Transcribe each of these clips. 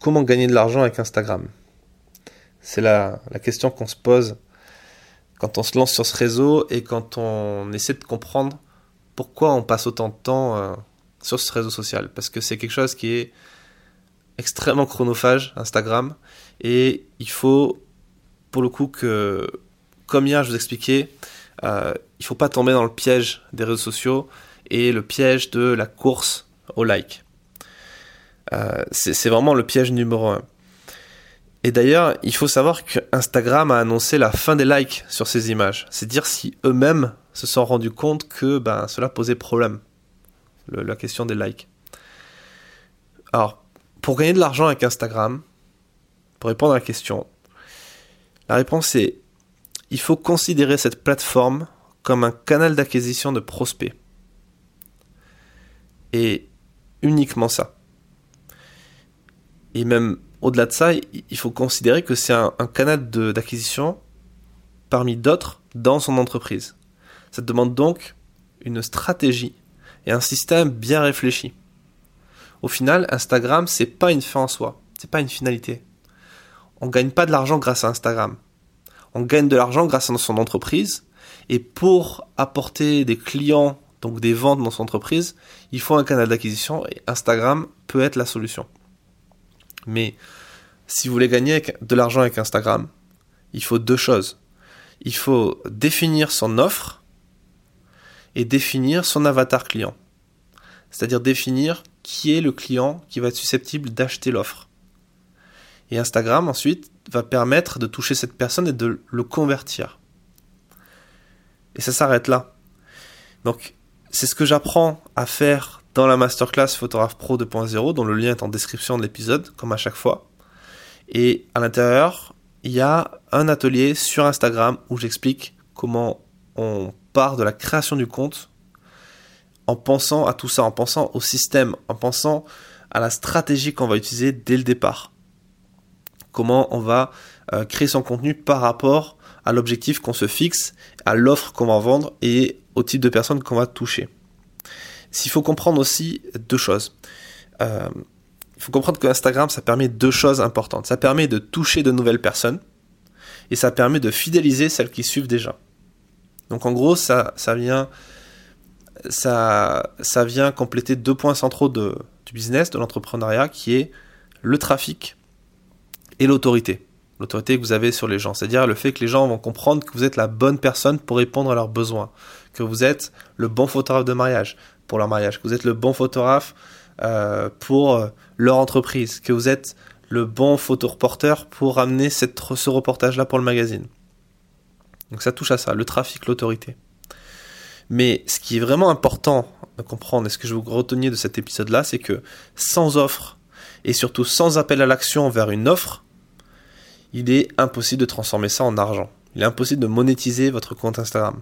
comment gagner de l'argent avec Instagram C'est la, question qu'on se pose quand on se lance sur ce réseau et quand on essaie de comprendre pourquoi on passe autant de temps euh, sur ce réseau social. Parce que c'est quelque chose qui est extrêmement chronophage, Instagram, et il faut, pour le coup, que, comme hier je vous expliquais, euh, il faut pas tomber dans le piège des réseaux sociaux et le piège de la course au like. Euh, c'est vraiment le piège numéro un. Et d'ailleurs, il faut savoir que Instagram a annoncé la fin des likes sur ces images. C'est dire si eux-mêmes se sont rendus compte que ben, cela posait problème, la question des likes. Alors, pour gagner de l'argent avec Instagram, pour répondre à la question, la réponse est il faut considérer cette plateforme comme un canal d'acquisition de prospects. Et uniquement ça. Et même au-delà de ça, il faut considérer que c'est un, canal d'acquisition parmi d'autres dans son entreprise. Ça demande donc une stratégie et un système bien réfléchi. Au final, Instagram, c'est pas une fin en soi, c'est pas une finalité. On gagne pas de l'argent grâce à Instagram. On gagne de l'argent grâce à son entreprise. Et pour apporter des clients, donc des ventes dans son entreprise, il faut un canal d'acquisition et Instagram peut être la solution. Mais si vous voulez gagner de l'argent avec Instagram, il faut deux choses. Il faut définir son offre et définir son avatar client. C'est-à-dire définir qui est le client qui va être susceptible d'acheter l'offre. Et Instagram ensuite va permettre de toucher cette personne et de le convertir. Et ça s'arrête là. Donc c'est ce que j'apprends à faire dans la masterclass Photographe Pro 2.0 dont le lien est en description de l'épisode comme à chaque fois. Et à l'intérieur, il y a un atelier sur Instagram où j'explique comment on part de la création du compte en pensant à tout ça, en pensant au système, en pensant à la stratégie qu'on va utiliser dès le départ. Comment on va euh, créer son contenu par rapport à l'objectif qu'on se fixe, à l'offre qu'on va vendre et au type de personnes qu'on va toucher. S'il faut comprendre aussi deux choses. Euh, il faut comprendre que Instagram, ça permet deux choses importantes. Ça permet de toucher de nouvelles personnes et ça permet de fidéliser celles qui suivent déjà. Donc en gros, ça, vient, compléter deux points centraux du business, de l'entrepreneuriat, qui est le trafic et l'autorité. L'autorité que vous avez sur les gens, c'est-à-dire le fait que les gens vont comprendre que vous êtes la bonne personne pour répondre à leurs besoins, que vous êtes le bon photographe de mariage pour leur mariage, que vous êtes le bon photographe euh, pour euh, leur entreprise, que vous êtes le bon photoreporteur pour amener cette, ce reportage-là pour le magazine. Donc ça touche à ça, le trafic, l'autorité. Mais ce qui est vraiment important à comprendre, et ce que je vous retenir de cet épisode-là, c'est que sans offre, et surtout sans appel à l'action vers une offre, il est impossible de transformer ça en argent. Il est impossible de monétiser votre compte Instagram.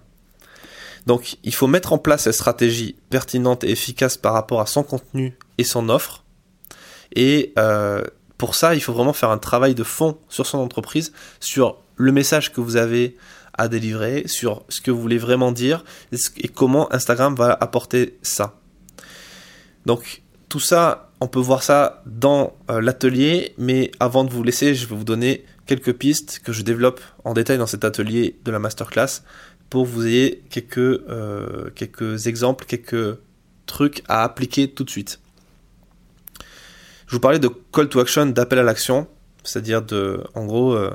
Donc il faut mettre en place cette stratégie pertinente et efficace par rapport à son contenu et son offre. Et euh, pour ça, il faut vraiment faire un travail de fond sur son entreprise, sur le message que vous avez à délivrer, sur ce que vous voulez vraiment dire et comment Instagram va apporter ça. Donc tout ça, on peut voir ça dans euh, l'atelier, mais avant de vous laisser, je vais vous donner quelques pistes que je développe en détail dans cet atelier de la masterclass pour que vous ayez quelques, euh, quelques exemples, quelques trucs à appliquer tout de suite. Je vous parlais de call to action, d'appel à l'action, c'est-à-dire de, en gros, euh,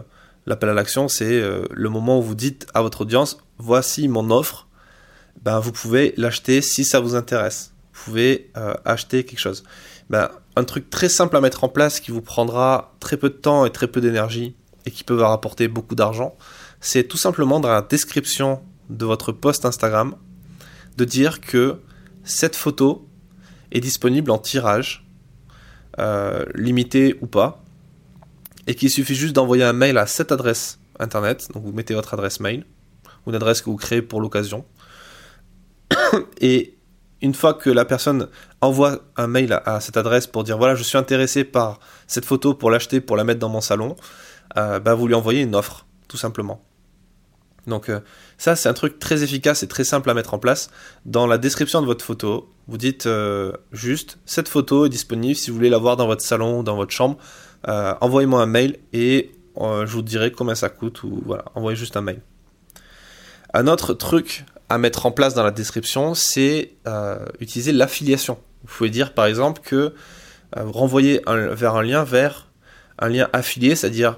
l'appel à l'action, c'est euh, le moment où vous dites à votre audience, voici mon offre, ben, vous pouvez l'acheter si ça vous intéresse. Vous pouvez acheter quelque chose. Ben, un truc très simple à mettre en place qui vous prendra très peu de temps et très peu d'énergie et qui peut vous rapporter beaucoup d'argent, c'est tout simplement dans la description de votre post Instagram de dire que cette photo est disponible en tirage euh, limité ou pas, et qu'il suffit juste d'envoyer un mail à cette adresse internet, donc vous mettez votre adresse mail, ou une adresse que vous créez pour l'occasion, et une fois que la personne envoie un mail à, cette adresse pour dire voilà je suis intéressé par cette photo pour l'acheter pour la mettre dans mon salon, euh, bah, vous lui envoyez une offre tout simplement. Donc euh, ça c'est un truc très efficace et très simple à mettre en place. Dans la description de votre photo, vous dites euh, juste cette photo est disponible si vous voulez la voir dans votre salon ou dans votre chambre. envoyez-moi un mail et je vous dirai combien ça coûte ou voilà, envoyez juste un mail. Un autre truc à mettre en place dans la description, c'est utiliser l'affiliation. Vous pouvez dire par exemple que vous renvoyez vers un lien vers un lien affilié, c'est-à-dire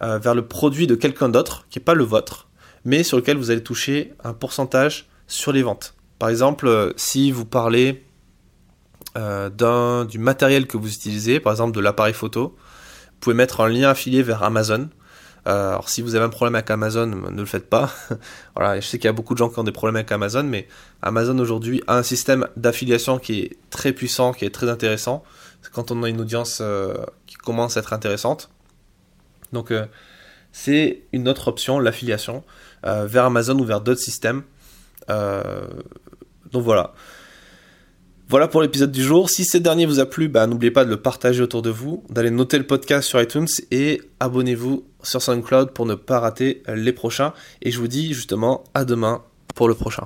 vers le produit de quelqu'un d'autre qui n'est pas le vôtre, mais sur lequel vous allez toucher un pourcentage sur les ventes. Par exemple, euh, si vous parlez euh, du matériel que vous utilisez, par exemple de l'appareil photo, vous pouvez mettre un lien affilié vers Amazon. Euh, alors si vous avez un problème avec Amazon, ne le faites pas. je sais qu'il y a beaucoup de gens qui ont des problèmes avec Amazon, mais Amazon aujourd'hui a un système d'affiliation qui est très puissant, qui est très intéressant. quand on a une audience qui commence à être intéressante. Donc c'est une autre option, l'affiliation, vers Amazon ou vers d'autres systèmes. Euh, donc voilà. Voilà pour l'épisode du jour. Si ce dernier vous a plu, bah, n'oubliez pas de le partager autour de vous, d'aller noter le podcast sur iTunes et abonnez-vous sur SoundCloud pour ne pas rater les prochains. Et je vous dis justement à demain pour le prochain.